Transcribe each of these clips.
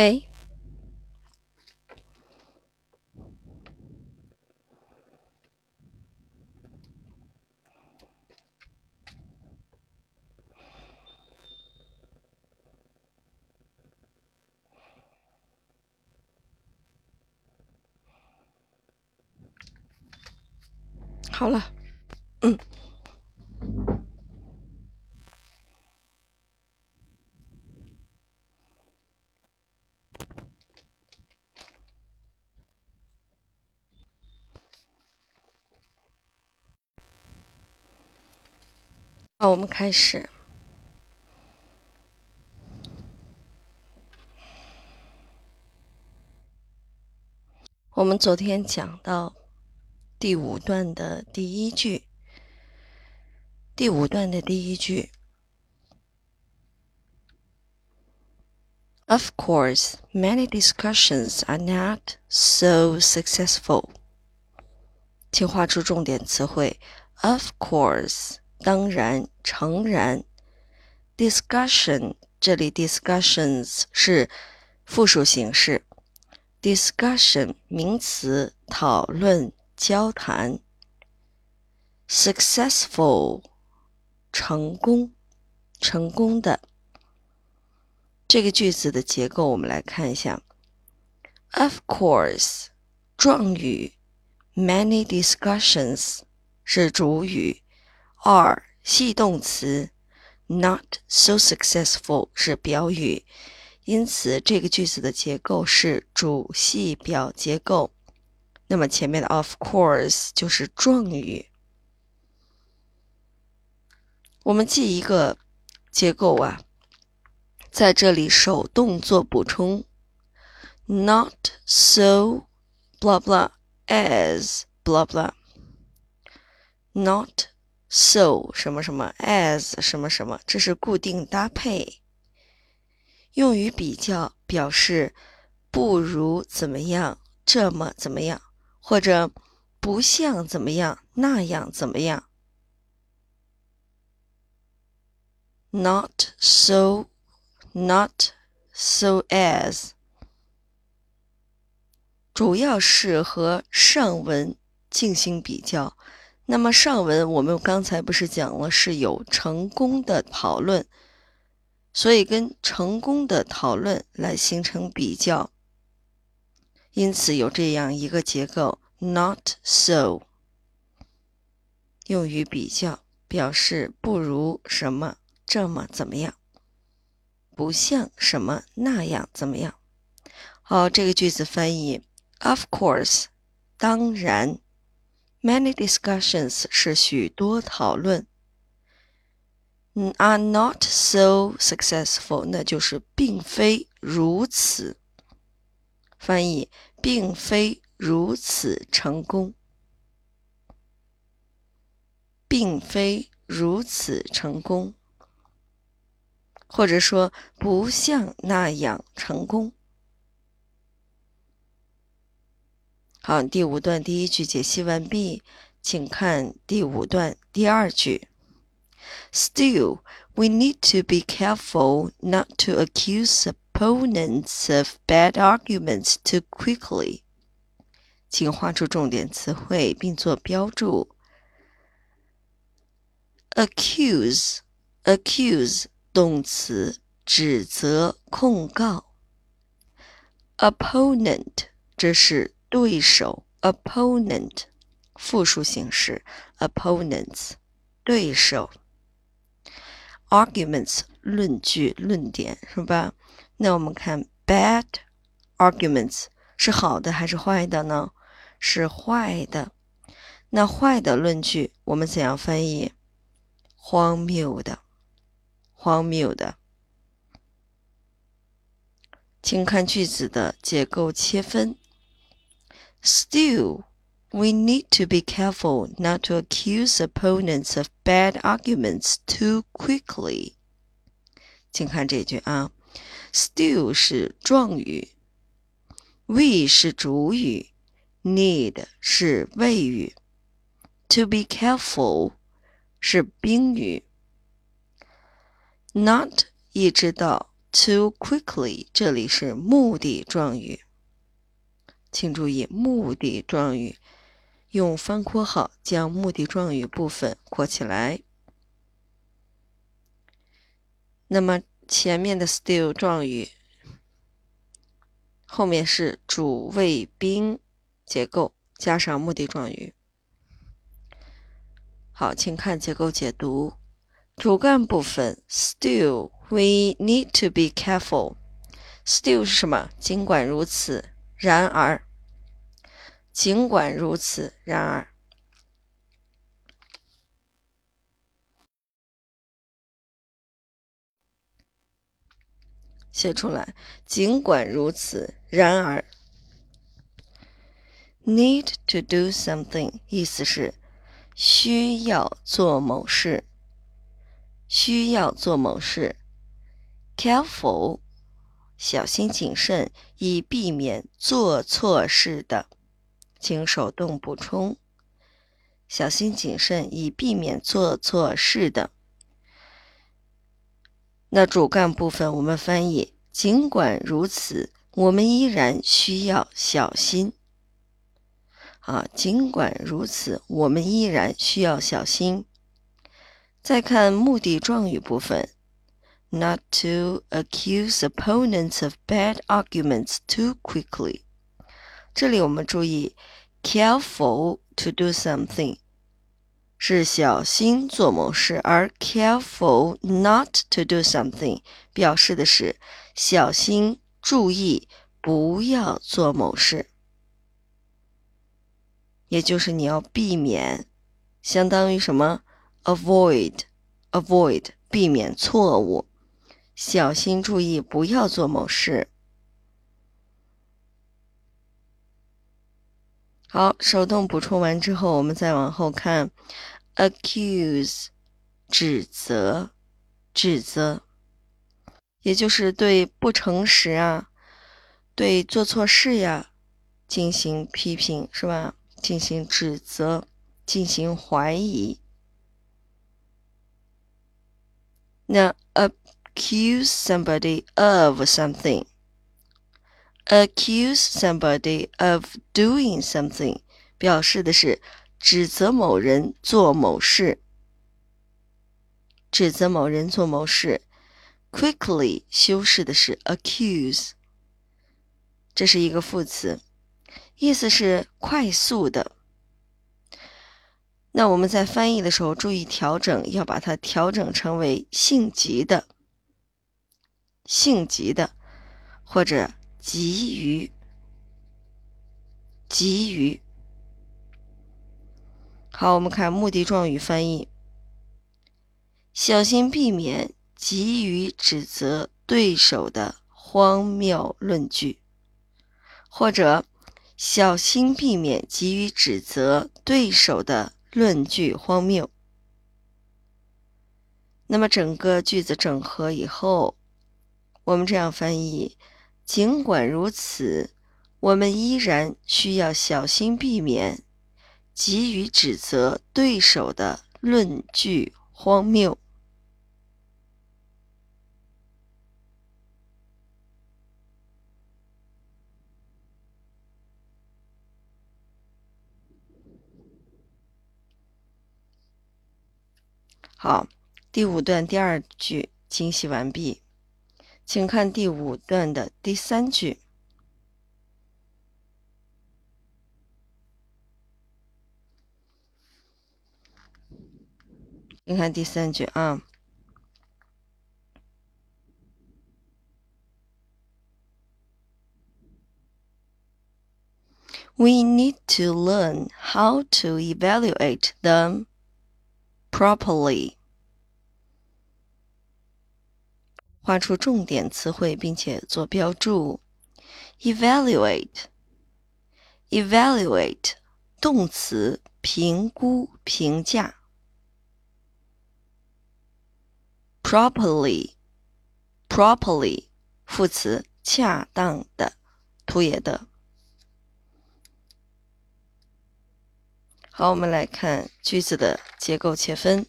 喂，好了，好，我们开始。我们昨天讲到第五段的第一句，第五段的第一句。Of course, many discussions are not so successful. 请画出重点词汇。Of course. 当然，诚然。discussion 这里 discussions 是复数形式。discussion 名词，讨论、交谈。successful 成功，成功的。这个句子的结构我们来看一下。Of course 状语，many discussions 是主语。Are 系动词，not so successful 是表语，因此这个句子的结构是主系表结构。那么前面的 of course 就是状语。我们记一个结构啊，在这里手动做补充，not so blah blah as blah blah not。So 什么什么 as 什么什么，这是固定搭配，用于比较，表示不如怎么样，这么怎么样，或者不像怎么样，那样怎么样。Not so, not so as，主要是和上文进行比较。那么上文我们刚才不是讲了是有成功的讨论，所以跟成功的讨论来形成比较，因此有这样一个结构：not so，用于比较，表示不如什么这么怎么样，不像什么那样怎么样。好，这个句子翻译：Of course，当然。Many discussions 是许多讨论嗯，are not so successful，那就是并非如此。翻译，并非如此成功，并非如此成功，或者说不像那样成功。好，第五段第一句解析完毕，请看第五段第二句。Still, we need to be careful not to accuse opponents of bad arguments too quickly. 请画出重点词汇并做标注。Accuse, accuse 动词，指责、控告。Opponent 这是 对手，opponent，复数形式，opponents，对手，arguments，论据、论点，是吧？那我们看 bad arguments 是好的还是坏的呢？是坏的。那坏的论据我们怎样翻译？荒谬的，荒谬的。请看句子的结构切分。Still, we need to be careful not to accuse opponents of bad arguments too quickly. 请看这句啊，still 是状语，we 是主语，need 是谓语，to be careful 是宾语，not 一直到 too quickly，这里是目的状语， 请注意目的状语，用方括号将目的状语部分括起来。那么前面的 still 状语，后面是主谓宾结构加上目的状语。好，请看结构解读。主干部分 still we need to be careful。still 是什么？尽管如此，然而，尽管如此，然而。写出来。尽管如此，然而，need to do something 意思是需要做某事，需要做某事。careful 小心谨慎，以避免做错事的，请手动补充。小心谨慎，以避免做错事的。那主干部分我们翻译，尽管如此，我们依然需要小心。啊，尽管如此，我们依然需要小心。再看目的状语部分，not to accuse opponents of bad arguments too quickly。这里我们注意，careful to do something。是小心做某事，而 careful not to do something 表示的是小心注意不要做某事，也就是你要避免，相当于什么？avoid，avoid 避免错误，小心注意不要做某事。好，手动补充完之后，我们再往后看，accuse，指责，指责，也就是对不诚实啊，对做错事呀进行批评，是吧？进行指责，进行怀疑。那呃 accuse somebody of something。Accuse somebody of doing something，表示的是指责某人做某事。指责某人做某事。Quickly 修饰的是 accuse，这是一个副词，意思是快速的。那我们在翻译的时候注意调整，要把它调整成为性急的、性急的，或者。急于，急于。好，我们看目的状语翻译：小心避免急于指责对手的荒谬论据，或者小心避免急于指责对手的论据荒谬。那么整个句子整合以后，我们这样翻译。尽管如此，我们依然需要小心避免急于指责对手的论据荒谬。好，第五段第二句清晰完毕。请看第五段的第三句。你看第三句啊。We need to learn how to evaluate them properly. 画出重点词汇，并且做标注。evaluate，evaluate，动词，评估、评价。properly，properly，副词，恰当的，图也的。好，我们来看句子的结构切分。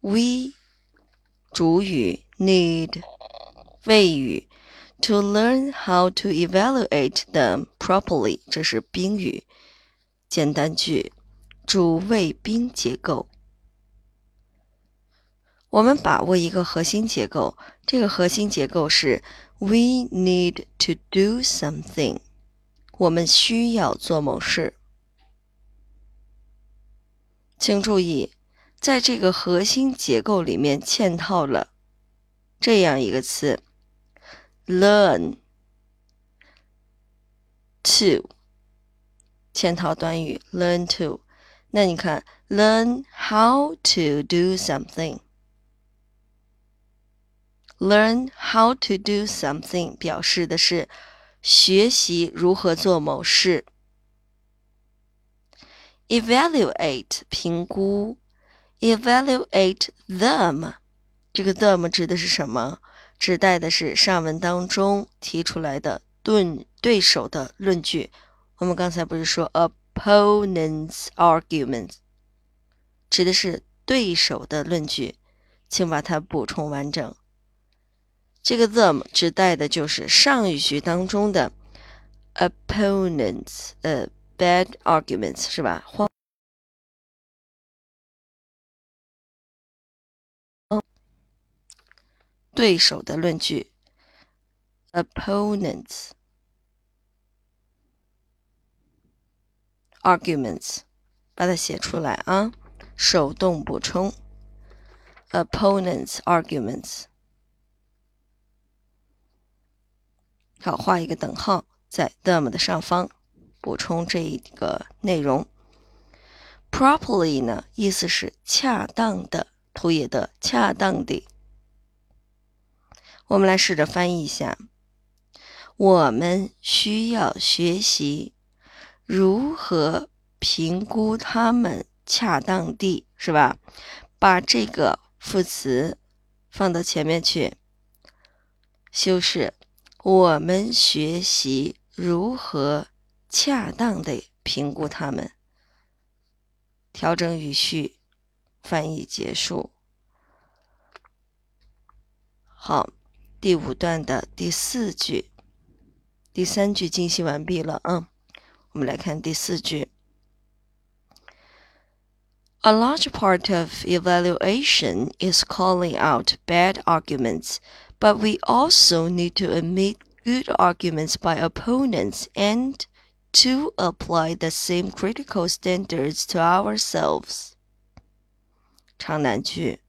We 主语 need 谓语，to learn how to evaluate them properly，这是宾语。简单句，主谓宾结构。我们把握一个核心结构，这个核心结构是 we need to do something，我们需要做某事。请注意，在这个核心结构里面嵌套了这样一个词：learn to，嵌套短语 learn to。那你看，learn how to do something。Learn how to do something 表示的是学习如何做某事。Evaluate 评估，evaluate them 这个 them 指的是什么？指代的是上文当中提出来的对对手的论据。我们刚才不是说 opponents arguments 指的是对手的论据，请把它补充完整。这个 them 指代的就是上一句当中的 opponents 呃 bad arguments 是吧？对手的论据 opponents arguments 把它写出来啊，手动补充 opponents arguments。好，画一个等号在 them 的上方，补充这一个内容。Properly 呢，意思是恰当的，图也的恰当的。我们来试着翻译一下：我们需要学习如何评估他们恰当地，是吧？把这个副词放到前面去，修饰。我们学习如何恰当的评估他们。调整语序，翻译结束。好，第五段的第四句，第三句精细完毕了啊。我们来看第四句。A large part of evaluation is calling out bad arguments. but we also need to admit good arguments by opponents and to apply the same critical standards to ourselves. 长难句，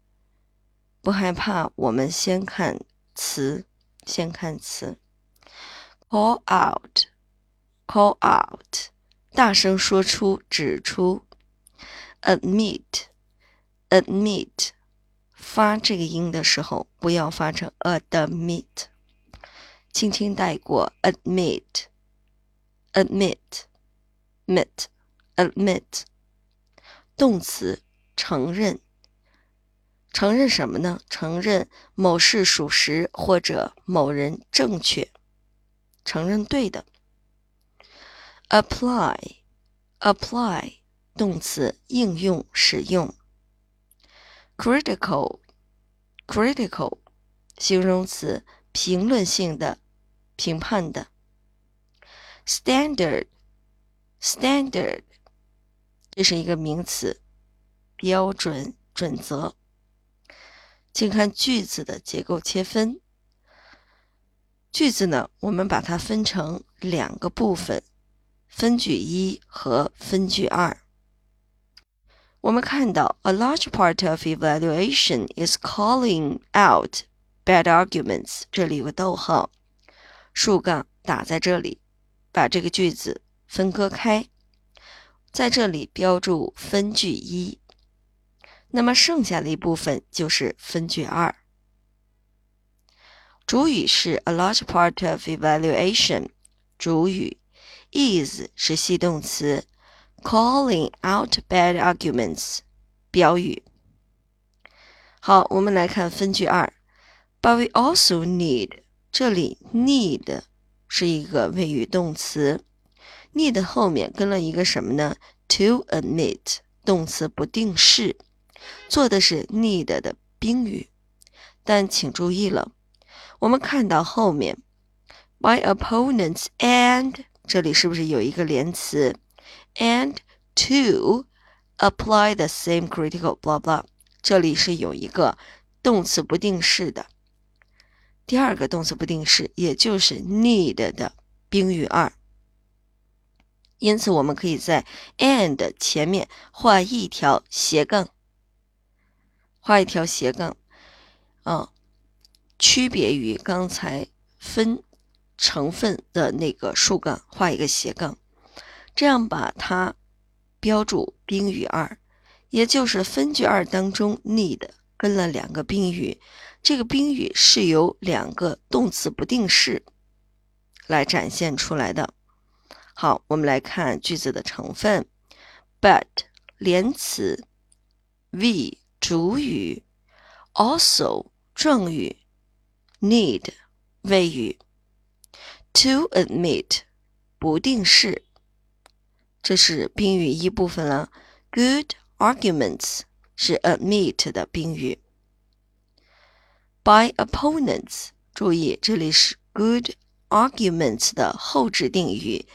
不害怕，我们先看 词，先看词。Call out, call out，大声说出，指出。Admit, admit。发这个音的时候，不要发成 admit，轻轻带过 admit，admit，admit，admit，动词承认，承认什么呢？承认某事属实或者某人正确，承认对的。apply，apply，动词应用使用。critical critical 形容词，评论性的，评判的。standard standard 这是一个名词，标准、准则。请看句子的结构切分。句子呢，我们把它分成两个部分：分句一和分句二。我们看到，a large part of evaluation is calling out bad arguments。这里有个逗号，竖杠打在这里，把这个句子分割开，在这里标注分句一。那么剩下的一部分就是分句二。主语是 a large part of evaluation，主语 is 是系动词。Calling out bad arguments，标语。好，我们来看分句二。But we also need，这里 need 是一个谓语动词，need 后面跟了一个什么呢？To admit，动词不定式，做的是 need 的宾语。但请注意了，我们看到后面，by opponents and 这里是不是有一个连词？and to apply the same critical blah blah，这里是有一个动词不定式的。第二个动词不定式，也就是 need 的宾语二。因此，我们可以在 and 前面画一条斜杠，画一条斜杠，啊，区别于刚才分成分的那个竖杠，画一个斜杠，这样把它标注宾语二，也就是分句二当中 need 跟了两个宾语，这个宾语是由两个动词不定式来展现出来的。好，我们来看句子的成分：but 连词，we 主语，also 状语，need 谓语，to admit 不定式。这是宾语一部分了。Good arguments 是 admit 的宾语。By opponents，注意这里是 good arguments 的后置定语。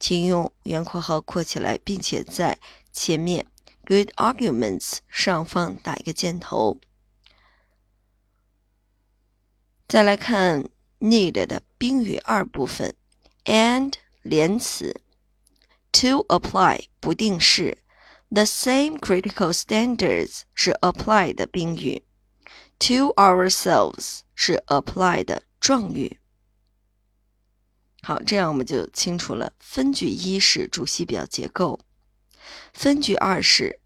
请用圆括号括起来，并且在前面 good arguments 上方打一个箭头。再来看 need 的宾语二部分，and 连词，to apply 不定式，the same critical standards 是 apply 的宾语，to ourselves 是 apply 的状语。好，这样我们就清楚了。分句一是主系表结构，分句二是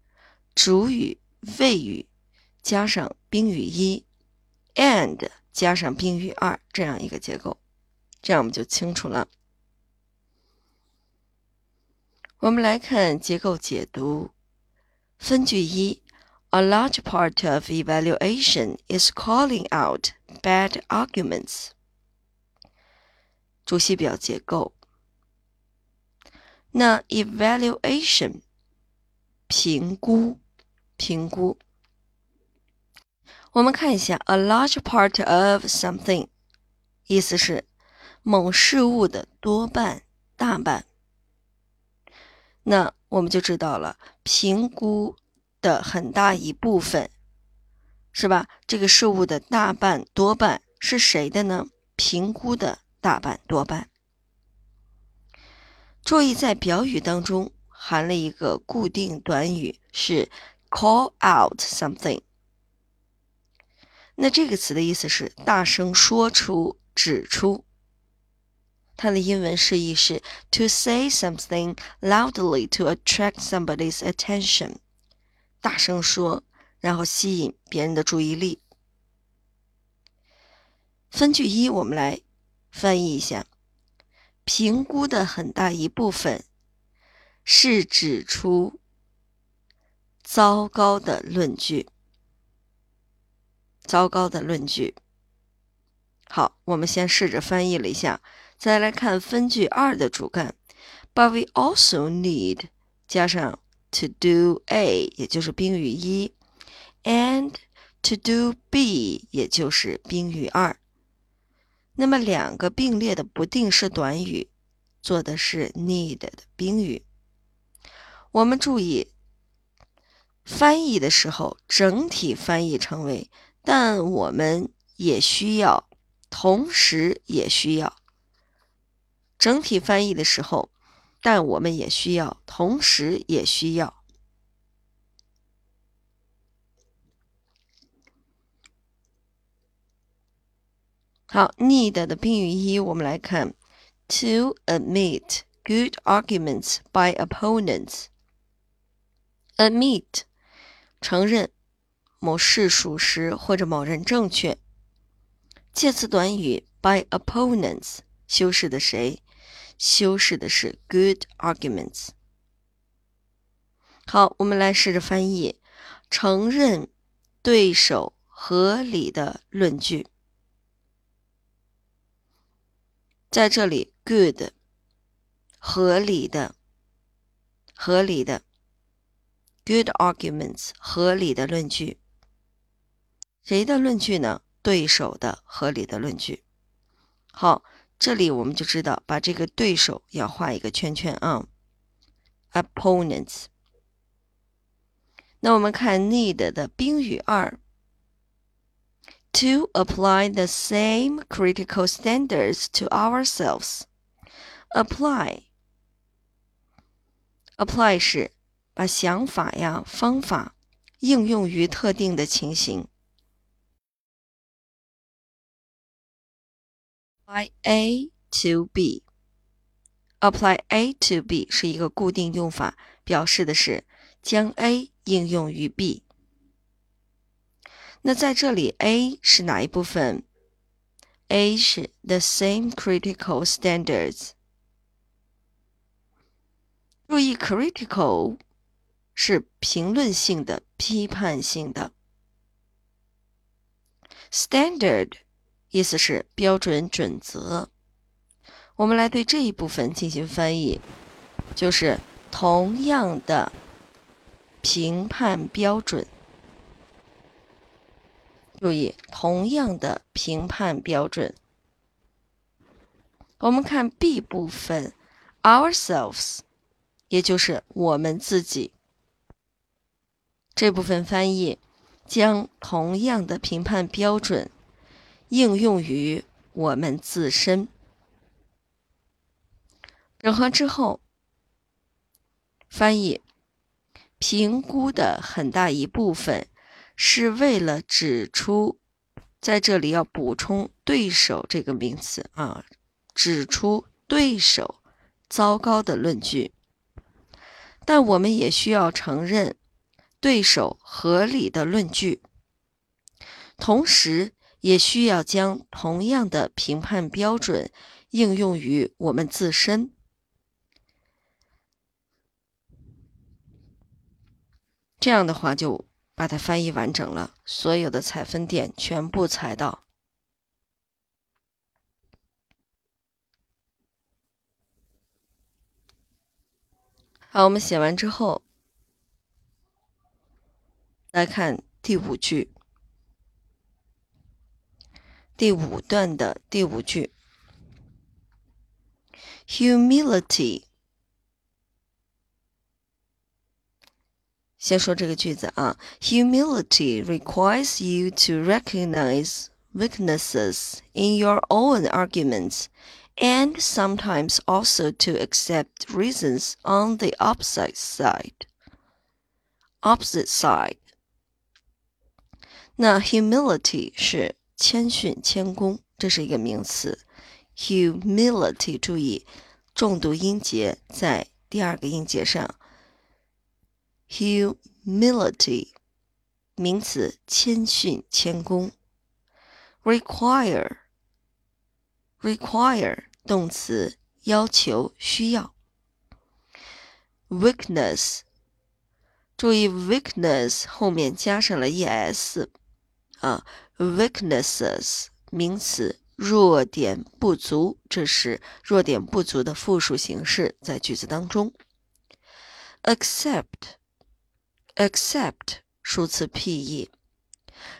主语谓语加上宾语一，and 加上宾语二这样一个结构，这样我们就清楚了。我们来看结构解读。分句一，A large part of evaluation is calling out bad arguments。主系表结构。那 evaluation 评估，评估。我们看一下 a large part of something，意思是某事物的多半、大半。那我们就知道了，评估的很大一部分，是吧？这个事物的大半、多半是谁的呢？评估的。大半多半。注意，在表语当中含了一个固定短语，是 call out something。那这个词的意思是大声说出、指出。它的英文释义是 to say something loudly to attract somebody's attention。大声说，然后吸引别人的注意力。分句一，我们来。翻译一下，评估的很大一部分是指出糟糕的论据。糟糕的论据。好，我们先试着翻译了一下，再来看分句二的主干。But we also need 加上 to do A，也就是宾语一，and to do B，也就是宾语二。那么两个并列的不定式短语做的是 need 的宾语。我们注意翻译的时候，整体翻译成为“但我们也需要”，同时也需要。整体翻译的时候，“但我们也需要”，同时也需要。好，need 的宾语一，我们来看，to admit good arguments by opponents。Admit 承认某事属实或者某人正确。介词短语 by opponents 修饰的谁？修饰的是 good arguments。好，我们来试着翻译，承认对手合理的论据。在这里，good，合理的，合理的 ，good arguments，合理的论据。谁的论据呢？ 对手的合理的论据。好，这里我们就知道把这个对手要画一个圈圈啊，opponents。那我们看 need 的宾语二，to apply the same critical standards to ourselves。apply，apply 是 把想法呀、方法应用于特定的情形。apply A to B。apply A to B 是一个固定用法，表示的是将 A 应用于 B。那在这里，A 是哪一部分？A 是 the same critical standards。注意，critical 是评论性的、批判性的，standard。意思是标准准则。我们来对这一部分进行翻译，就是同样的评判标准。注意，同样的评判标准。我们看 B 部分，ourselves，也就是我们自己。这部分翻译将同样的评判标准。应用于我们自身。整合之后，翻译评估的很大一部分是为了指出，在这里要补充“对手”这个名词啊，指出对手糟糕的论据。但我们也需要承认对手合理的论据，同时。也需要将同样的评判标准应用于我们自身。这样的话，就把它翻译完整了，所有的采分点全部采到。好，我们写完之后，来看第五句。第五段的第五句，humility。先说这个句子啊，humility requires you to recognize weaknesses in your own arguments and sometimes also to accept reasons on the opposite side. Opposite side. 那 humility 是谦逊、谦恭，这是一个名词。humility，注意重读音节在第二个音节上。humility，名词，谦逊、谦恭。require，require，动词，要求、需要。weakness，注意 weakness 后面加上了 es， 啊。weaknesses 名词，弱点不足，这是弱点不足的复数形式，在句子当中。accept，accept 数词 pe，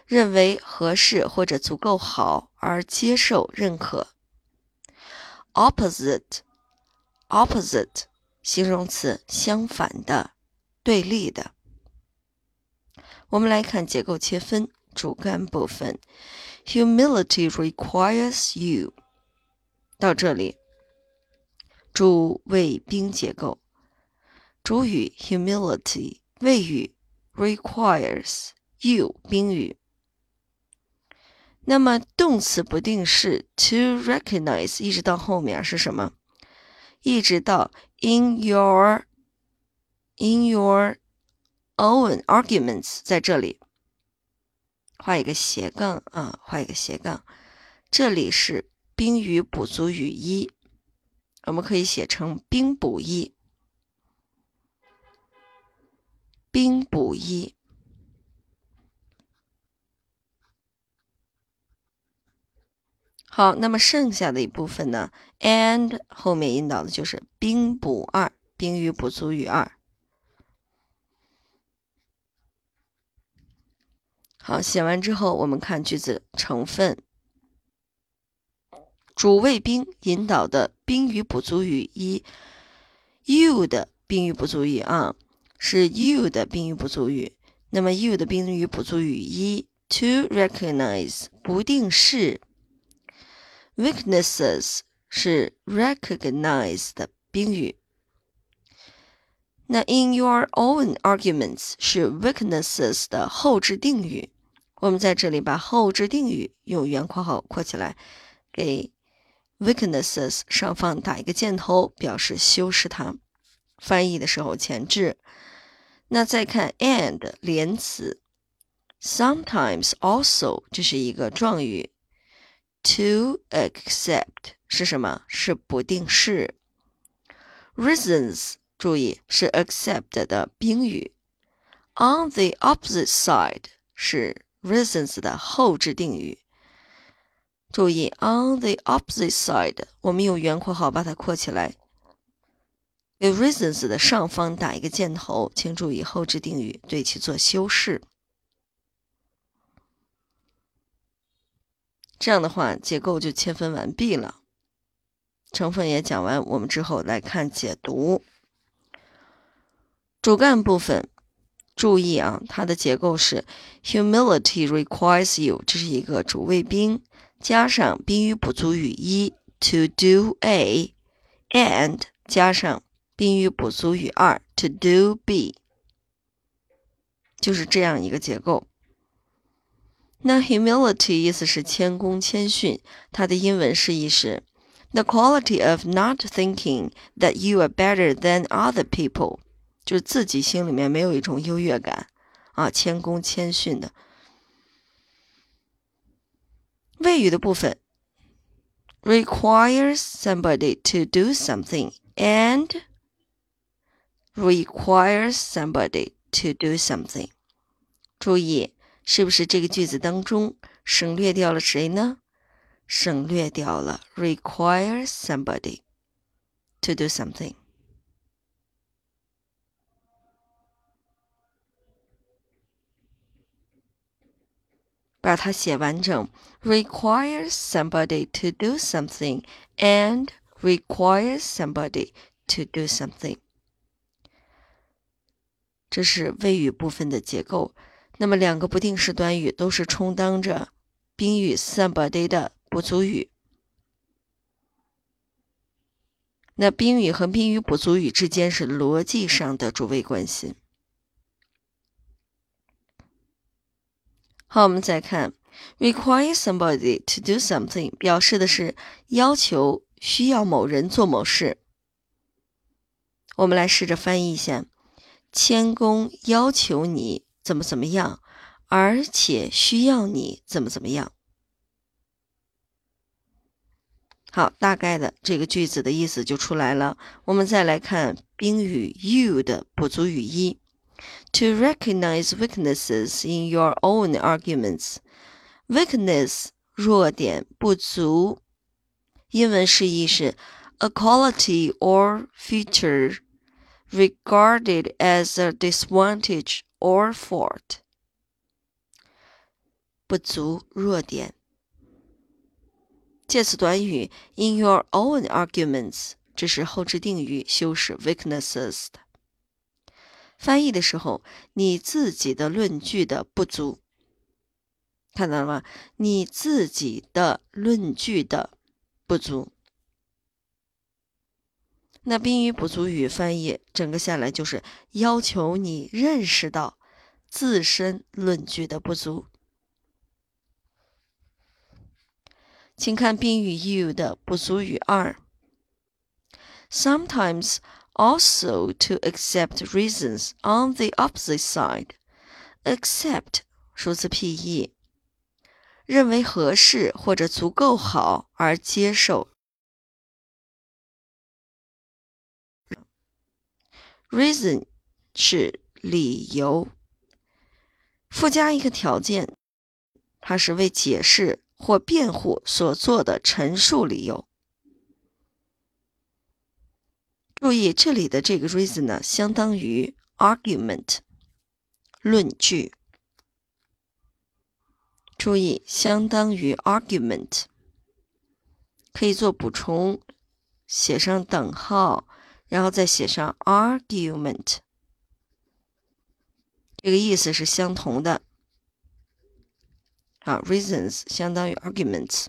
认为合适或者足够好而接受认可。opposite，opposite 形容词，相反的，对立的。我们来看结构切分。主干部分，humility requires you。到这里，主谓宾结构，主语 humility，谓语 requires you，宾语。那么动词不定式 to recognize 一直到后面是什么？一直到 in your in your own arguments 在这里。 画一个斜杠啊，画一个斜杠。这里是宾语补足语一，我们可以写成宾补一，宾补一。好，那么剩下的一部分呢？and 后面引导的就是宾补二，宾语补足语二。好，写完之后，我们看句子成分。主谓宾引导的宾语补足语一，you 的宾语补足语啊，是 you 的宾语补足语。那么 you 的宾语补足语一，to recognize 不定式，weaknesses 是 recognize 的宾语。那 in your own arguments 是 weaknesses 的后置定语。我们在这里把后置定语用圆括号括起来，给 weaknesses 上方打一个箭头，表示修饰它。翻译的时候前置。那再看 and 连词，sometimes also 这是一个状语，to accept 是什么？是不定式。reasons 注意是 accept 的宾语。on the opposite side 是 reasons 的后置定语。注意，on the opposite side，我们用圆括号把它括起来，给 reasons 的上方打一个箭头，请注意后置定语对其做修饰。这样的话，结构就切分完毕了，成分也讲完。我们之后来看解读。主干部分。注意啊，它的结构是 humility requires you，这是一个主谓宾，加上宾语补足语一 to do a，and 加上宾语补足语二 to do b，就是这样一个结构。那 humility 意思是谦恭谦逊，它的英文释义是 the quality of not thinking that you are better than other people。就是自己心里面没有一种优越感啊，谦恭谦逊的。谓语的部分，requires somebody to do something and requires somebody to do something。注意，是不是这个句子当中省略掉了谁呢？省略掉了 requires somebody to do something。把它写完整，requires somebody to do something and requires somebody to do something。这是谓语部分的结构。那么两个不定式短语都是充当着宾语 somebody 的补足语。那宾语和宾语补足语之间是逻辑上的主谓关系。好，我们再看，require somebody to do something，表示的是要求、需要某人做某事。我们来试着翻译一下：谦恭要求你怎么怎么样，而且需要你怎么怎么样。好，大概的这个句子的意思就出来了。我们再来看宾语 you 的补足语一。to recognize weaknesses in your own arguments. Weakness 弱点不足，英文释义是 a quality or feature regarded as a disadvantage or fault。不足弱点。介词短语 in your own arguments，这是后置定语修饰 weaknesses 的。 翻译的时候，你自己的论据的不足，看到了吗？你自己的论据的不足。那宾语补足语翻译，整个下来就是要求你认识到自身论据的不足。请看宾语 you 的补足语二，sometimes。Also to accept reasons on the opposite side. Accept 数词 P-E，认为合适或者足够好而接受。Reason 是理由，附加一个条件，它是为解释或辩护所做的陈述理由。注意这里的这个 reason 呢，相当于 argument 论据。注意，相当于 argument，可以做补充，写上等号，然后再写上 argument，这个意思是相同的。好，reasons 相当于 arguments。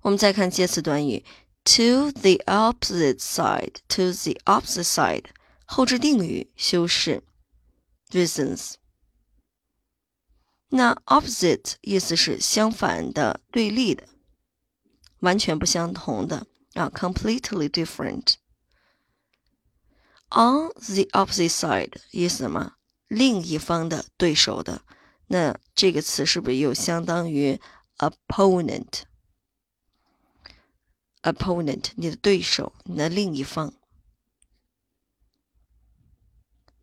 我们再看介词短语 ，to the opposite side，to the opposite side，后置定语修饰 reasons。那 opposite 意思是相反的、对立的、完全不相同的啊，completely different。On the opposite side 意思什么？另一方的对手的。那这个词是不是又相当于 opponent 你的对手你的另一方。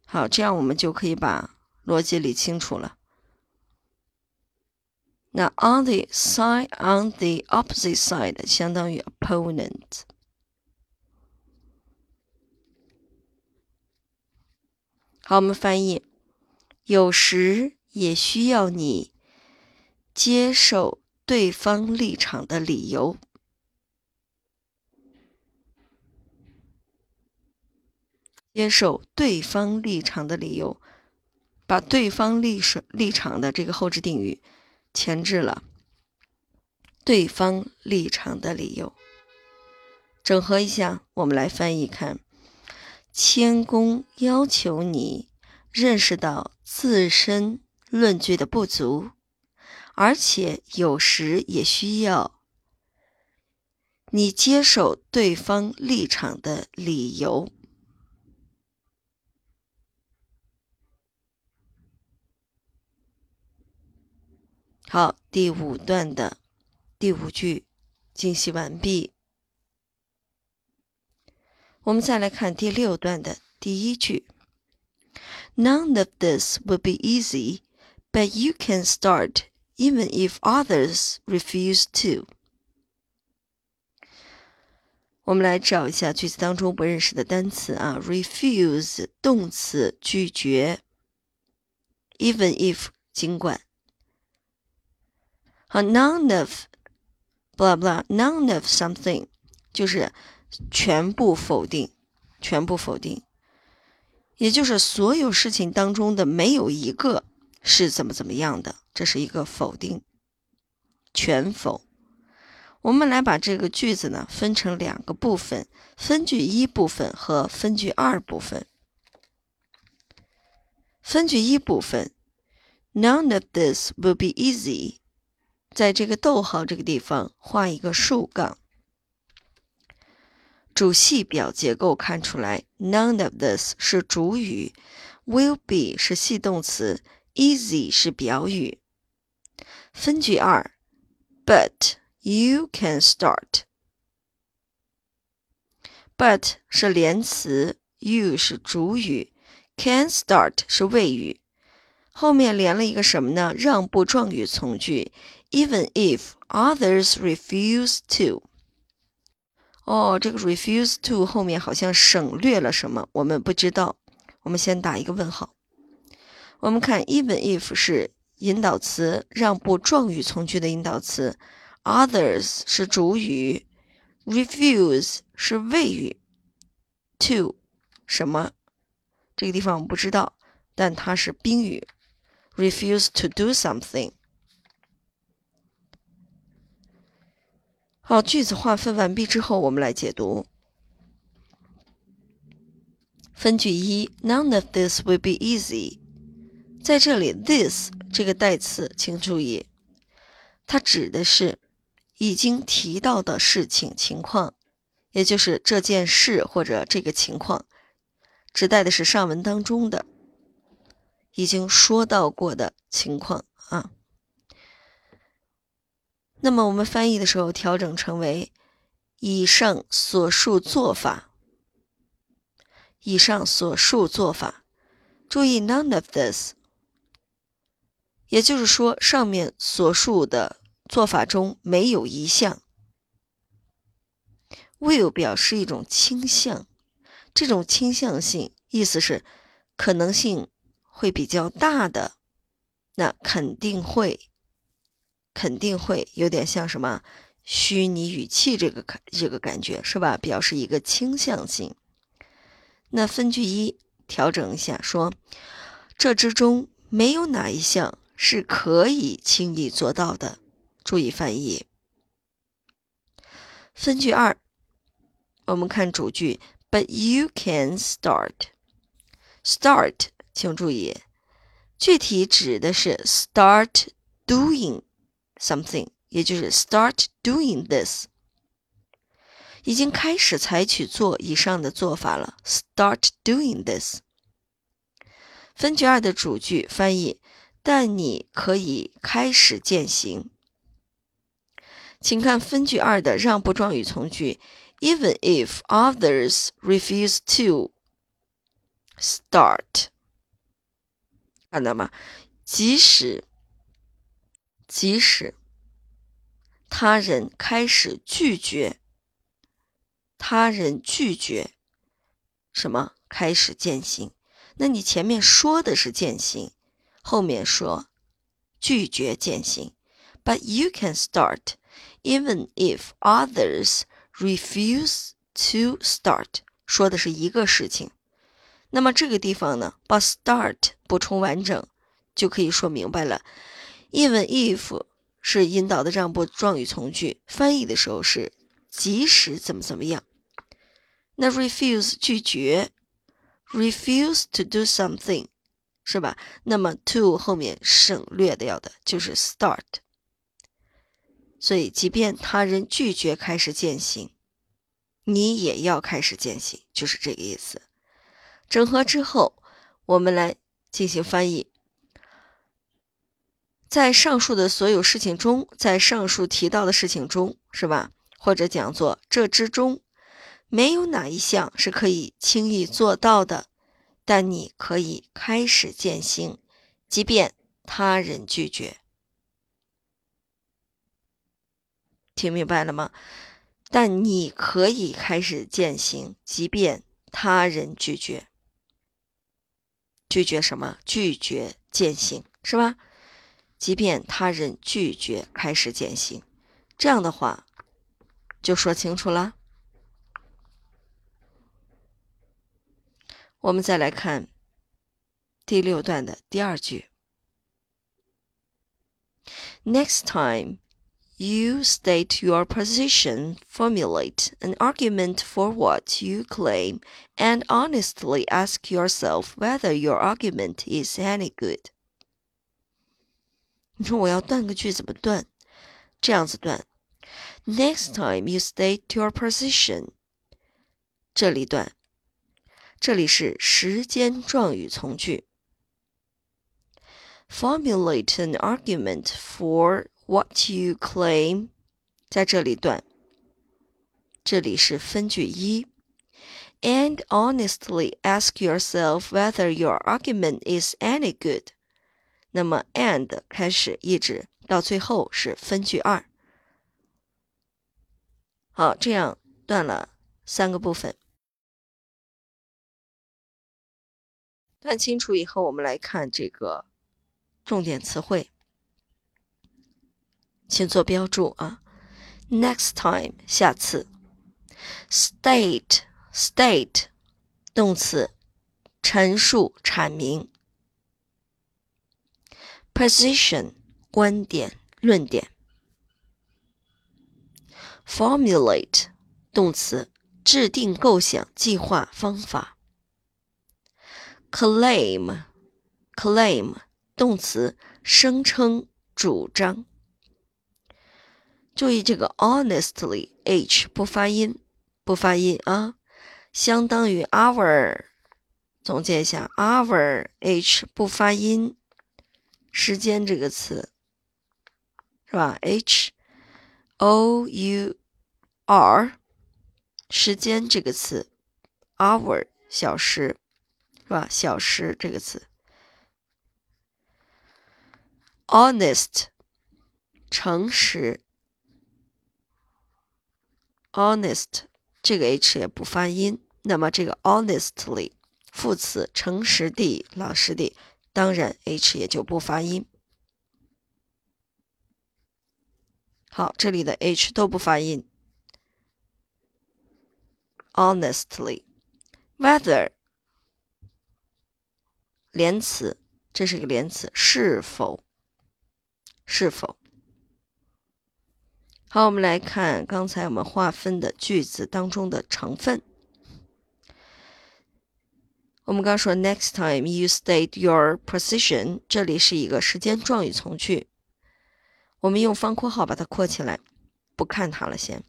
好这样我们就可以把逻辑理清楚了。那 on the side on the opposite side 相当于 opponent 好我们翻译有时也需要你接受对方立场的理由。接受对方立场的理由，把对方立立场的这个后置定语。前置了对方立场的理由，整合一下，我们来翻译看：谦恭要求你认识到自身论据的不足，而且有时也需要你接受对方立场的理由。好，第五段的第五句进行完毕。我们再来看第六段的第一句：None of this will be easy, but you can start even if others refuse to。我们来找一下句子当中不认识的单词啊，refuse 动词拒绝，even if 尽管。好，none of，blah blah，none of something，就是全部否定，全部否定，也就是所有事情当中的没有一个是怎么怎么样的，这是一个否定，全否。我们来把这个句子呢分成两个部分，分句一部分和分句二部分。分句一部分，none of this will be easy。在这个逗号这个地方画一个竖杠。主系表结构看出来，none of this 是主语，will be 是系动词，easy 是表语。分句二，but you can start。but 是连词，you 是主语，can start 是谓语，后面连了一个什么呢？让步状语从句。Even if others refuse to。哦，这个 refuse to 后面好像省略了什么，我们不知道。我们先打一个问号。我们看 even if 是引导词，让步状语从句的引导词；others 是主语；refuse 是谓语；to 什么？这个地方我们不知道，但它是宾语。refuse to do something。好，句子划分完毕之后，我们来解读。分句一，None of this will be easy。在这里，this 这个代词，请注意，它指的是已经提到的事情情况，也就是这件事或者这个情况，指代的是上文当中的已经说到过的情况啊。那么我们翻译的时候调整成为以上所述做法。以上所述做法，注意 none of this，也就是说上面所述的做法中没有一项。will 表示一种倾向，这种倾向性意思是可能性会比较大的那肯定会，肯定会有点像什么虚拟语气这个感这个感觉是吧？表示一个倾向性。那分句一调整一下，说这之中没有哪一项是可以轻易做到的。注意翻译。分句二，我们看主句，But you can start。Start，请注意。具体指的是 start doing something，也就是 start doing this，已经开始采取做以上的做法了。start doing this。分句二的主句翻译，但你可以开始践行。请看分句二的让步状语从句，Even if others refuse to start。看到吗？即使即使他人开始拒绝，他人拒绝什么开始践行？那你前面说的是践行，后面说拒绝践行。But you can start even if others refuse to start，说的是一个事情。那么这个地方呢，把 start 补充完整，就可以说明白了。Even if 是引导的让步状语从句，翻译的时候是即使怎么怎么样。那 refuse 拒绝，refuse to do something 是吧？那么 to 后面省略掉的就是 start。所以，即便他人拒绝开始践行，你也要开始践行，就是这个意思。整合之后，我们来进行翻译。在上述的所有事情中，在上述提到的事情中，是吧？或者讲做这之中，没有哪一项是可以轻易做到的，但你可以开始践行，即便他人拒绝。听明白了吗？但你可以开始践行，即便他人拒绝。拒绝什么？拒绝践行，是吧？即便他人拒绝开始践行，这样的话就说清楚了。我们再来看第六段的第二句：Next time. You state your position, formulate an argument for what you claim, and honestly ask yourself whether your argument is any good. 你说我要断个句怎么断？这样子断。Next time you state your position，这里断。这里是时间状语从句。Formulate an argument for what you claim，在这里断。这里是分句一，and honestly ask yourself whether your argument is any good。 那么 and 开始一直到最后是分句二。好，这样断了三个部分。断清楚以后，我们来看这个重点词汇。请做标注啊。Next time，下次。State，state，动词，陈述、阐明。Position，观点、论点。Formulate，动词，制定、构想、计划、方法。Claim，claim，动词，声称、主张。注意这个 honestly h 不发音，不发音啊，相当于 our。总结一下，our h 不发音，时间这个词是吧？h o u r 时间这个词，hour 小时是吧？小时这个词，honest 诚实。honest 这个 h 也不发音，那么这个 honestly 副词诚实地、老实地，当然 h 也就不发音。好，这里的 h 都不发音。Honestly, whether 连词，这是一个连词，是否？是否？好，我们来看刚才我们划分的句子当中的成分。我们刚说，next time you state your position，这里是一个时间状语从句。我们用方括号把它括起来，不看它了，先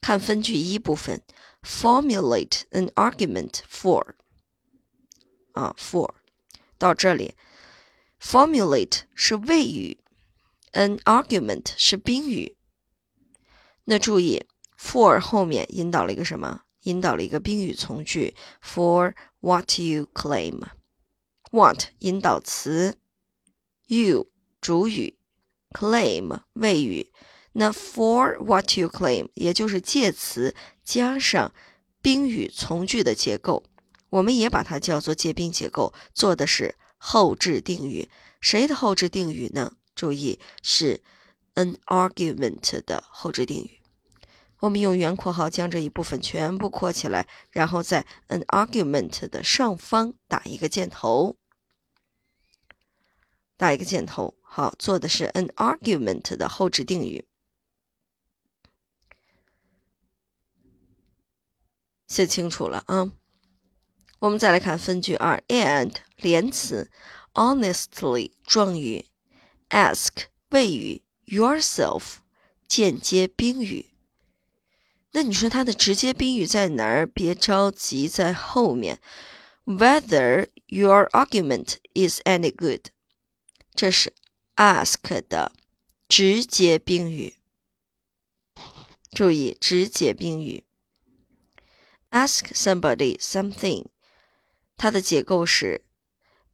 看分句一部分，formulate an argument for，啊，for 到这里，formulate 是谓语，an argument 是宾语。那注意，for 后面引导了一个什么？引导了一个宾语从句，for what you claim，what 引导词，you 主语，claim 谓语，那 for what you claim 也就是介词加上宾语从句的结构，我们也把它叫做介宾结构，做的是后置定语。谁的后置定语呢？注意是 an argument 的后置定语。我们用圆括号将这一部分全部括起来，然后在 an argument 的上方打一个箭头，打一个箭头。好，做的是 an argument 的后置定语，写清楚了啊。我们再来看分句二，and 连词，honestly 状语，ask 谓语，yourself 间接宾语。那你说它的直接宾语在哪儿？别着急，在后面。Whether your argument is any good，这是 ask 的直接宾语。注意直接宾语。Ask somebody something，它的结构是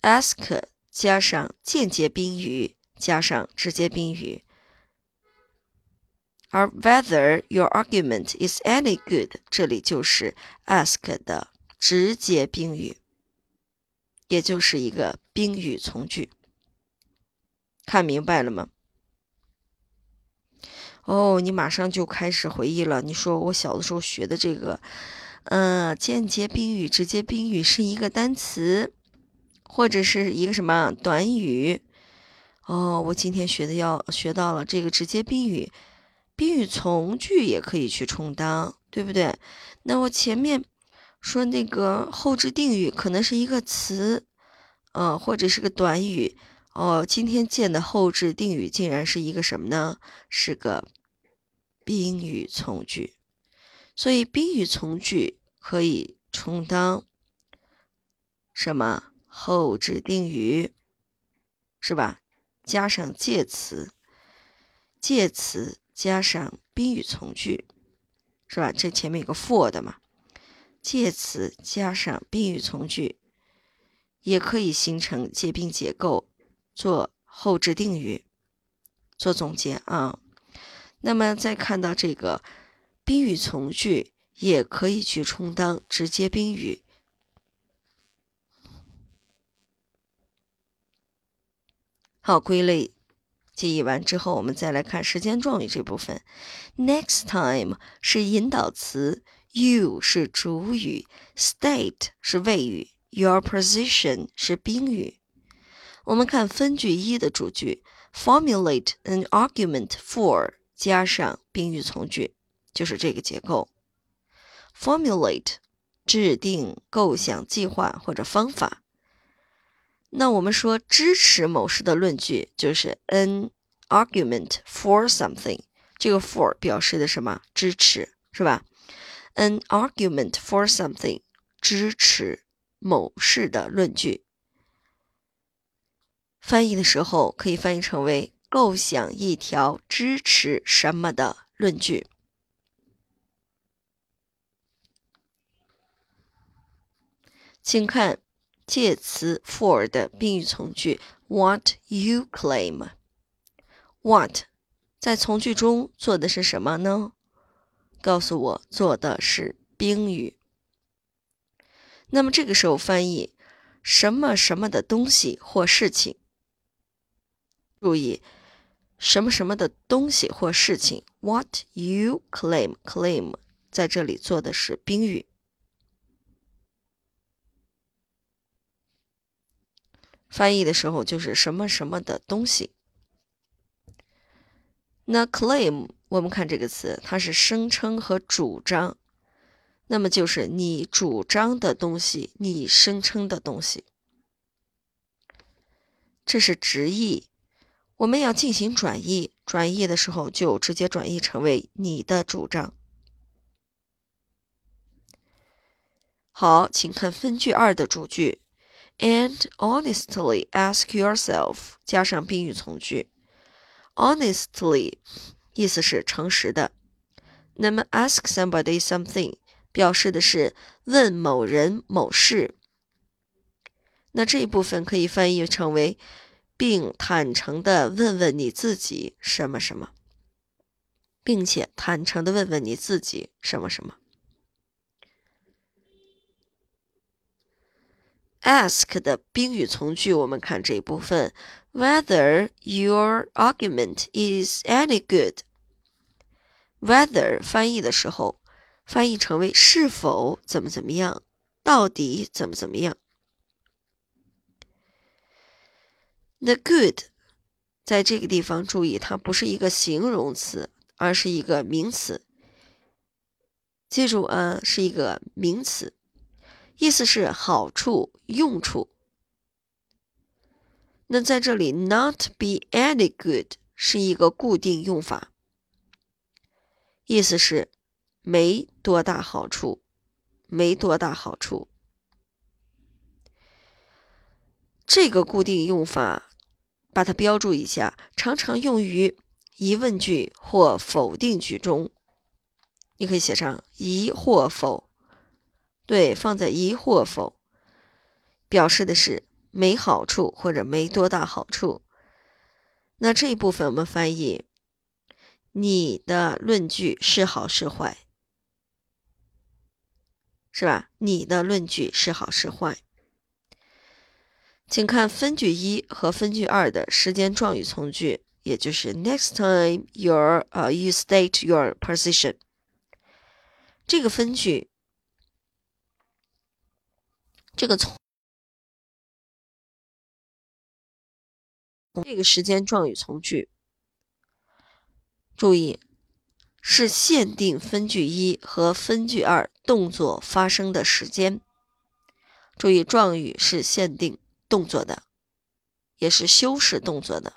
ask 加上间接宾语加上直接宾语。而 whether your argument is any good，这里就是 ask 的直接宾语，也就是一个宾语从句。看明白了吗？哦，你马上就开始回忆了。你说我小的时候学的这个，嗯，间接宾语、直接宾语是一个单词，或者是一个什么短语？哦，我今天学的要学到了这个直接宾语。宾语从句也可以去充当，对不对？那我前面说那个后置定语可能是一个词，呃，或者是个短语。哦，今天见的后置定语竟然是一个什么呢？是个宾语从句。所以宾语从句可以充当什么后置定语，是吧？加上介词，介词。加上宾语从句，是吧？这前面有个 for 的嘛，介词加上宾语从句，也可以形成介宾结构，做后置定语。做总结啊，那么再看到这个宾语从句，也可以去充当直接宾语。好，归类。记忆完之后，我们再来看时间状语这部分。Next time 是引导词，you 是主语，state 是谓语，your position 是宾语。我们看分句一的主句，formulate an argument for 加上宾语从句，就是这个结构。formulate 制定、构想、计划或者方法。那我们说支持某事的论据就是 an argument for something，这个 for 表示的什么？支持是吧？an argument for something 支持某事的论据。翻译的时候可以翻译成为构想一条支持什么的论据。请看。介词 for 的宾语从句 what you claim。what 在从句中做的是什么呢？告诉我，做的是宾语。那么这个时候翻译什么什么的东西或事情。注意，什么什么的东西或事情。What you claim claim 在这里做的是宾语。翻译的时候就是什么什么的东西。那 claim 我们看这个词，它是声称和主张，那么就是你主张的东西，你声称的东西。这是直译，我们要进行转译，转译的时候就直接转译成为你的主张。好，请看分句二的主句。And honestly ask yourself，加上宾语从句。Honestly，意思是诚实的。那么 ask somebody something，表示的是问某人某事。那这一部分可以翻译成为，并坦诚的问问你自己什么什么，并且坦诚的问问你自己什么什么。Ask 的宾语从句，我们看这一部分，whether your argument is any good。whether 翻译的时候，翻译成为是否怎么怎么样，到底怎么怎么样。The good 在这个地方注意，它不是一个形容词，而是一个名词。记住啊，是一个名词。意思是好处、用处。那在这里，not be any good 是一个固定用法，意思是没多大好处，没多大好处。这个固定用法，把它标注一下，常常用于疑问句或否定句中。你可以写上疑或否。对，放在疑或否，表示的是没好处或者没多大好处。那这一部分我们翻译：你的论据是好是坏，是吧？你的论据是好是坏？请看分句一和分句二的时间状语从句，也就是 next time your 呃 you state your position。这个分句。这个从这个时间状语从句，注意是限定分句一和分句二动作发生的时间。注意状语是限定动作的，也是修饰动作的。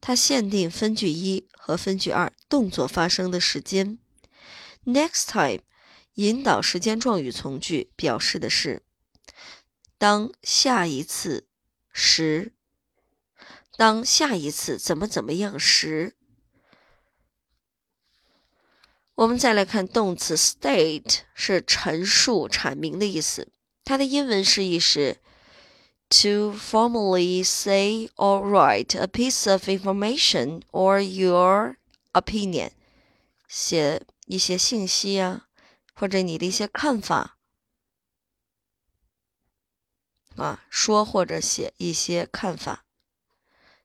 它限定分句一和分句二动作发生的时间。Next time 引导时间状语从句表示的是。当下一次时，当下一次怎么怎么样时，我们再来看动词 state 是陈述、阐明的意思。它的英文释义是 to formally say or write a piece of information or your opinion，写一些信息啊，或者你的一些看法。啊，说或者写一些看法，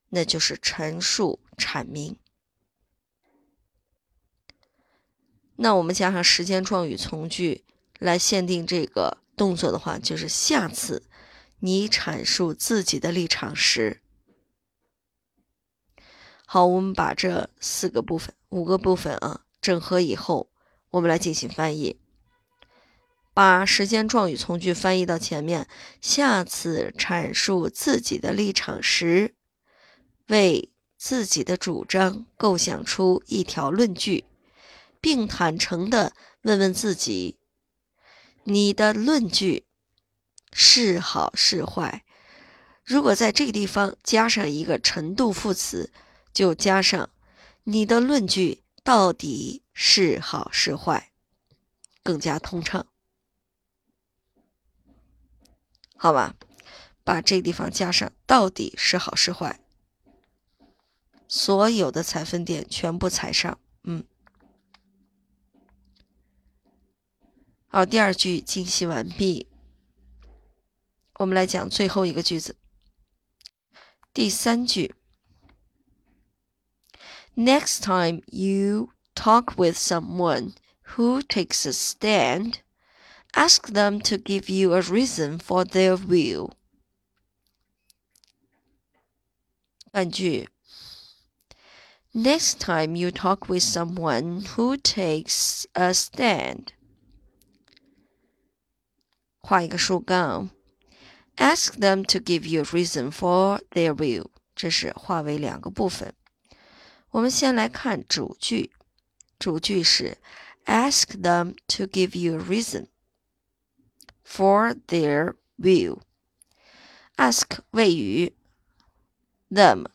那就是陈述、阐明。那我们加上时间状语从句来限定这个动作的话，就是下次你阐述自己的立场时。好，我们把这四个部分、五个部分啊整合以后，我们来进行翻译。把时间状语从句翻译到前面，下次阐述自己的立场时，为自己的主张构想出一条论据，并坦诚地问问自己：你的论据是好是坏？如果在这个地方加上一个程度副词，就加上你的论据到底是好是坏，更加通畅。好吧，把这个地方加上，到底是好是坏？所有的采分点全部踩上，嗯。好，第二句精细完毕。我们来讲最后一个句子。第三句 Next time you talk with someone who takes a stand, ask them to give you a reason for their view. 半句 Next time you talk with someone who takes a stand，画一个竖杠，ask them to give you a reason for their view，这是划为两个部分。我们先来看主句，主句是 ask them to give you a reason for their view。ask 谓语，them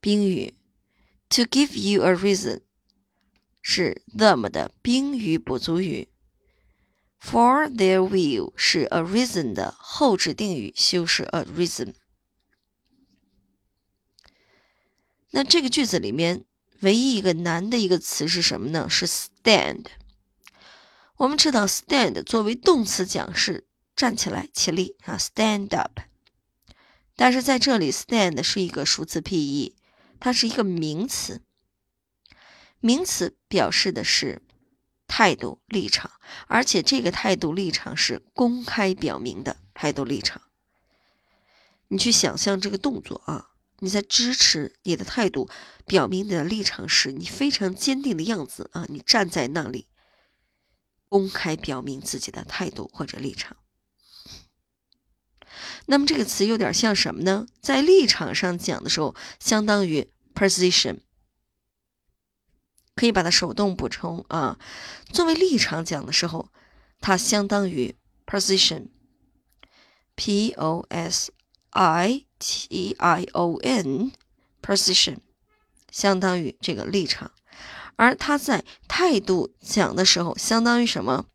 宾语，to give you a reason 是 them 的宾语补足语，for their view 是 a reason 的后置定语修饰 a reason。那这个句子里面唯一一个难的一个词是什么呢？是 stand。 我们知道 stand 作为动词讲是站起来、起立啊，stand up。但是在这里，stand 是一个数词 P-E。它是一个名词，名词表示的是态度立场，而且这个态度立场是公开表明的态度立场。你去想象这个动作啊，你在支持你的态度，表明你的立场时，你非常坚定的样子啊，你站在那里，公开表明自己的态度或者立场。那么这个词有点像什么呢？在立场上讲的时候，相当于。position 可以把它手动补充啊。作为立场讲的时候，它相当于 position，p o s i t i o n，position 相当于这个立场。而它在态度讲的时候，相当于什么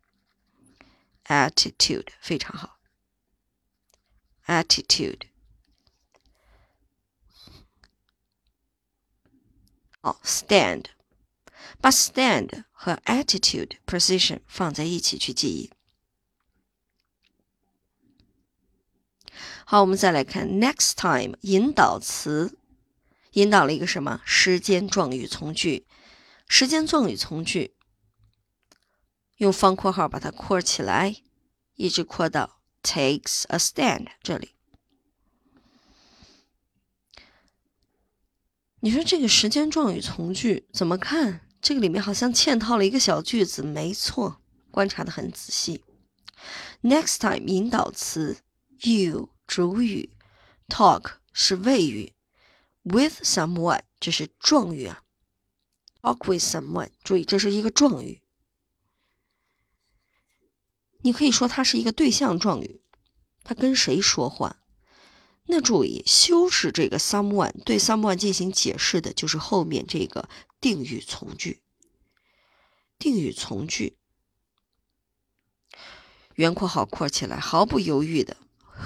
？attitude 非常好，attitude。哦，stand，把 stand 和 attitude position 放在一起去记忆。好，我们再来看 next time 引导词，引导了一个什么时间状语从句？时间状语从句用方括号把它括起来，一直括到 takes a stand 这里。你说这个时间状语从句怎么看？这个里面好像嵌套了一个小句子。没错，观察的很仔细。Next time 引导词，you 主语，talk 是谓语，with someone 这是状语啊。Talk with someone，注意这是一个状语。你可以说它是一个对象状语，它跟谁说话？那注意，修饰这个 someone 对 someone 进行解释的就是后面这个定语从句。定语从句，圆括号括起来，毫不犹豫的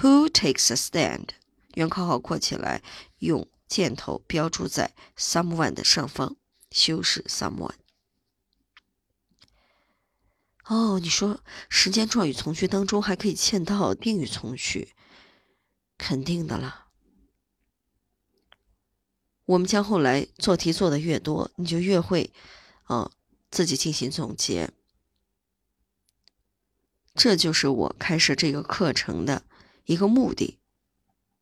，Who takes a stand？圆括号括起来，用箭头标注在 someone 的上方，修饰 someone。哦，你说时间状语从句当中还可以嵌套定语从句。肯定的啦。我们将后来做题做的越多，你就越会，啊，自己进行总结。这就是我开设这个课程的一个目的，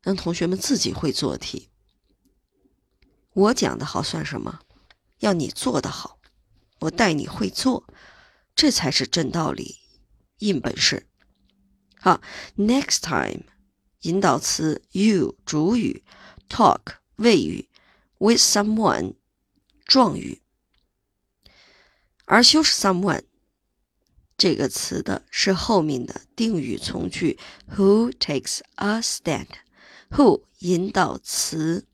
让同学们自己会做题。我讲的好算什么？要你做的好，我带你会做，这才是真道理、硬本事。好，next time。引导词 you 主语，talk 谓语，with someone 状语，而修饰 someone 这个词的是后面的定语从句 who takes a stand。who 引导词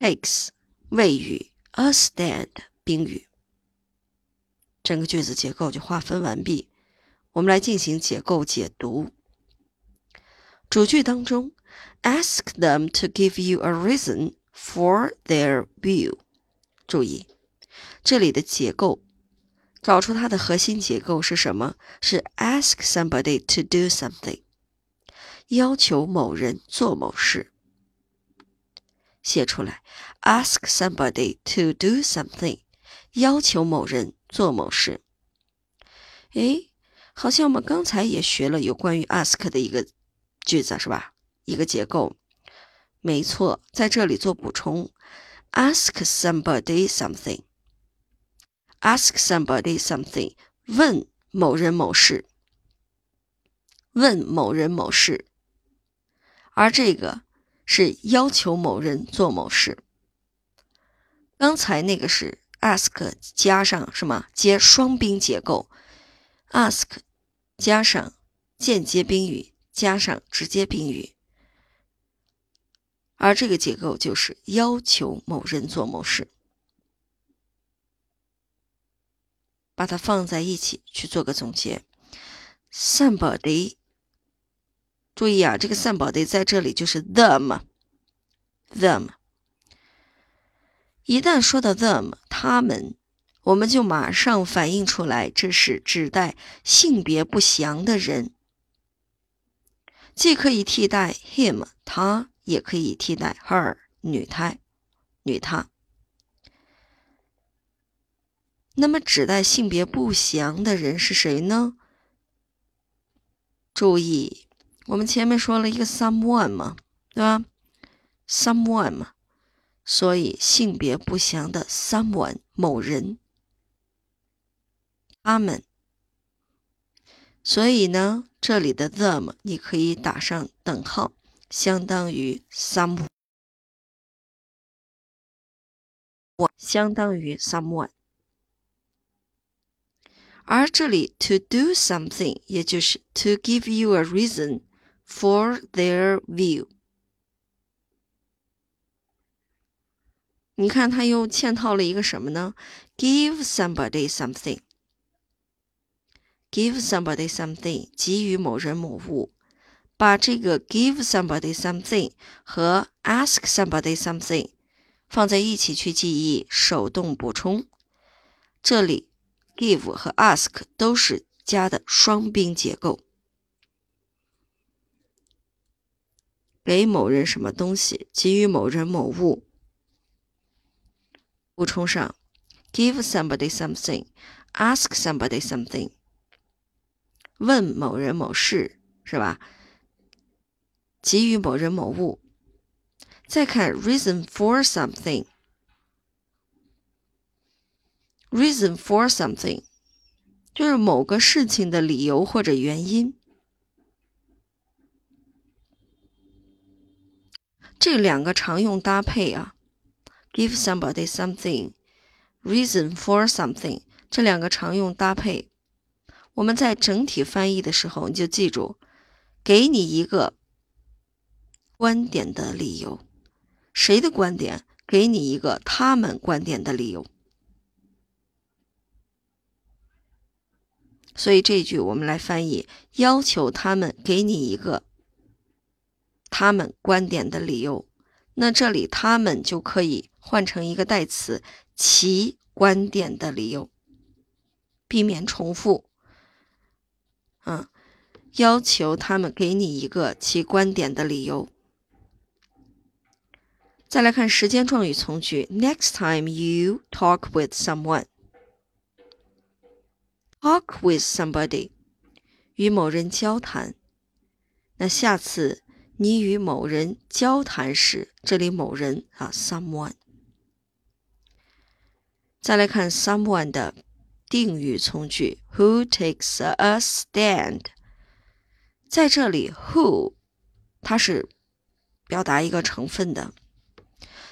，takes 谓语，a stand 宾语。整个句子结构就划分完毕，我们来进行结构解读。主句当中，ask them to give you a reason for their view。注意，这里的结构，找出它的核心结构是什么？是 ask somebody to do something，要求某人做某事。写出来：ask somebody to do something，要求某人做某事。诶，好像我们刚才也学了有关于 ask 的一个句子，是吧？一个结构。没错，在这里做补充：ask somebody something。ask somebody something，问某人某事。问某人某事，而这个是要求某人做某事。刚才那个是 ask 加上什么接双宾结构，ask 加上间接宾语加上直接宾语，而这个结构就是要求某人做某事。把它放在一起去做个总结，somebody。注意啊，这个 somebody 在这里就是 them，them。一旦说到 them，他们，我们就马上反映出来，这是指代性别不详的人，既可以替代 him 他，也可以替代 her 女他，女她。那么指代性别不详的人是谁呢？注意。我们前面说了一个 someone 嘛，对吧？someone 嘛，所以性别不详的 someone 某人，他们。所以呢，这里的 them 你可以打上等号，相当于 some，我相当于 someone。而这里 to do something，也就是 to give you a reason。For their view。你看，他又嵌套了一个什么呢？Give somebody something。Give somebody something，给予某人某物。把这个 give somebody something 和 ask somebody something 放在一起去记忆，手动补充。这里 give 和 ask 都是加的双宾结构。给某人什么东西，给予某人某物。补充上，give somebody something，ask somebody something，问某人某事，是吧？给予某人某物。再看 reason for something，reason for something，就是某个事情的理由或者原因。这两个常用搭配啊，give somebody something，reason for something，这两个常用搭配，我们在整体翻译的时候，你就记住，给你一个观点的理由，谁的观点？给你一个他们观点的理由。所以这句我们来翻译，要求他们给你一个。他们观点的理由，那这里他们就可以换成一个代词，其观点的理由，避免重复。嗯，要求他们给你一个其观点的理由。再来看时间状语从句，Next time you talk with someone，talk with somebody，与某人交谈。那下次。你与某人交谈时，这里某人啊，someone。再来看 someone 的定语从句，Who takes a stand？在这里，who 它是表达一个成分的，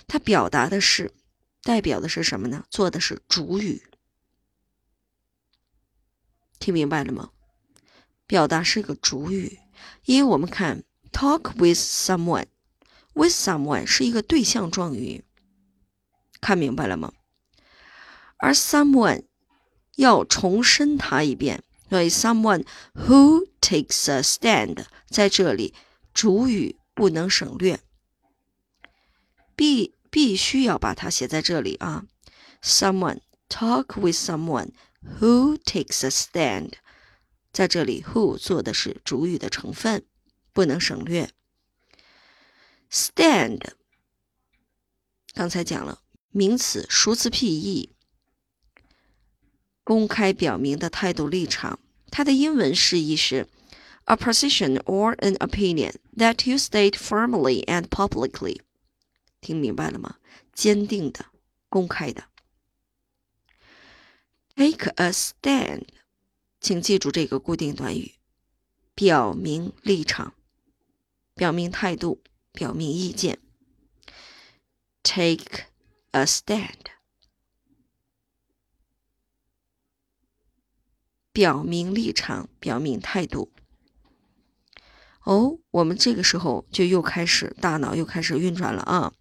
它表达的是代表的是什么呢？做的是主语，听明白了吗？表达是个主语，因为我们看。Talk with someone, with someone 是一个对象状语，看明白了吗？而 someone 要重申它一遍，所以 someone who takes a stand 在这里主语不能省略，必必须要把它写在这里啊。Someone talk with someone who takes a stand，在这里 who 做的是主语的成分。 不能省略。Stand 刚才讲了名词、熟词譬意，公开表明的态度立场。它的英文释义是 a position or an opinion that you state firmly and publicly。听明白了吗？坚定的、公开的。Take a stand，请记住这个固定短语，表明立场、表明态度、表明意见。Take a stand，表明立场、表明态度。哦，我们这个时候就又开始大脑又开始运转了啊！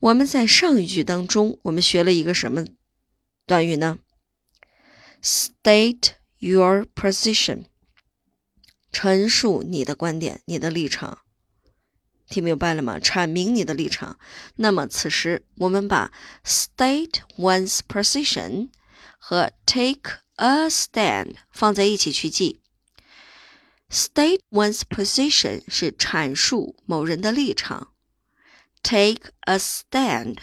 我们在上一句当中，我们学了一个什么短语呢？State your position，陈述你的观点、你的立场，听明白了吗？阐明你的立场。那么此时我们把 state one's position 和 take a stand 放在一起去记。State one's position 是阐述某人的立场，take a stand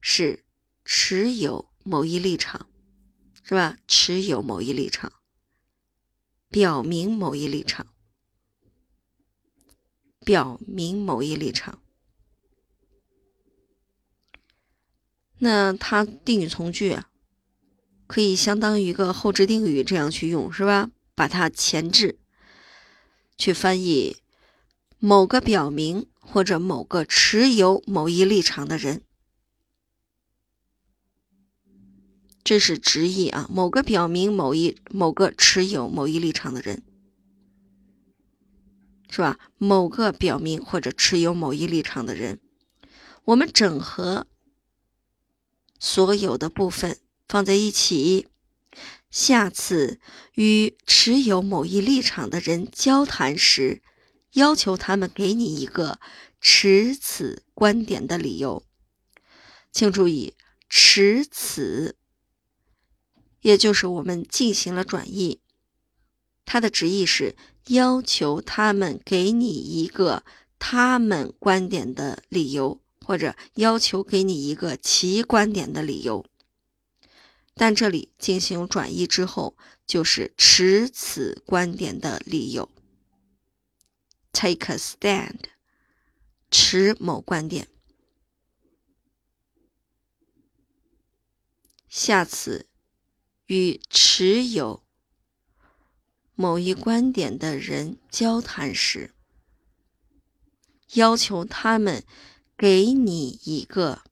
是持有某一立场。是吧？持有某一立场，表明某一立场，表明某一立场。那它定语从句啊，可以相当于一个后置定语这样去用，是吧？把它前置，去翻译某个表明或者某个持有某一立场的人。这是直译啊，某个表明某一某个持有某一立场的人，是吧？某个表明或者持有某一立场的人，我们整合所有的部分放在一起，下次与持有某一立场的人交谈时，要求他们给你一个持此观点的理由。请注意，持此。也就是我们进行了转译，它的直译是要求他们给你一个他们观点的理由，或者要求给你一个其观点的理由。但这里进行转译之后，就是持此观点的理由，take a stand，持某观点。下次。与持有某一观点的人交谈时，要求他们给你一个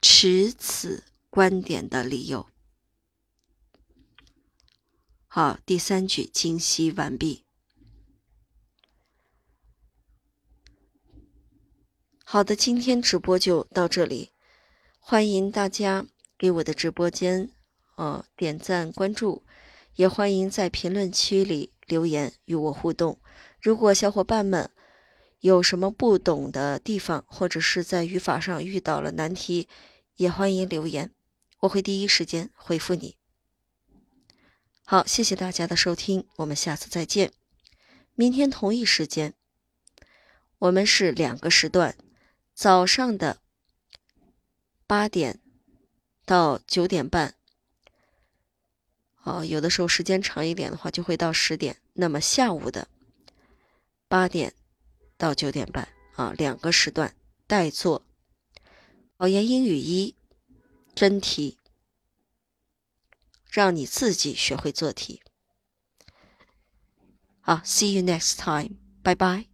持此观点的理由。好，第三句清晰完毕。好的，今天直播就到这里，欢迎大家给我的直播间。呃，点赞关注，也欢迎在评论区里留言与我互动。如果小伙伴们有什么不懂的地方，或者是在语法上遇到了难题，也欢迎留言，我会第一时间回复你。好，谢谢大家的收听，我们下次再见。明天同一时间，我们是两个时段，早上的八点到九点半。哦，有的时候时间长一点的话，就会到十点。那么下午的八点到九点半啊，两个时段代做考研英语一真题，让你自己学会做题。好，see you next time，拜拜。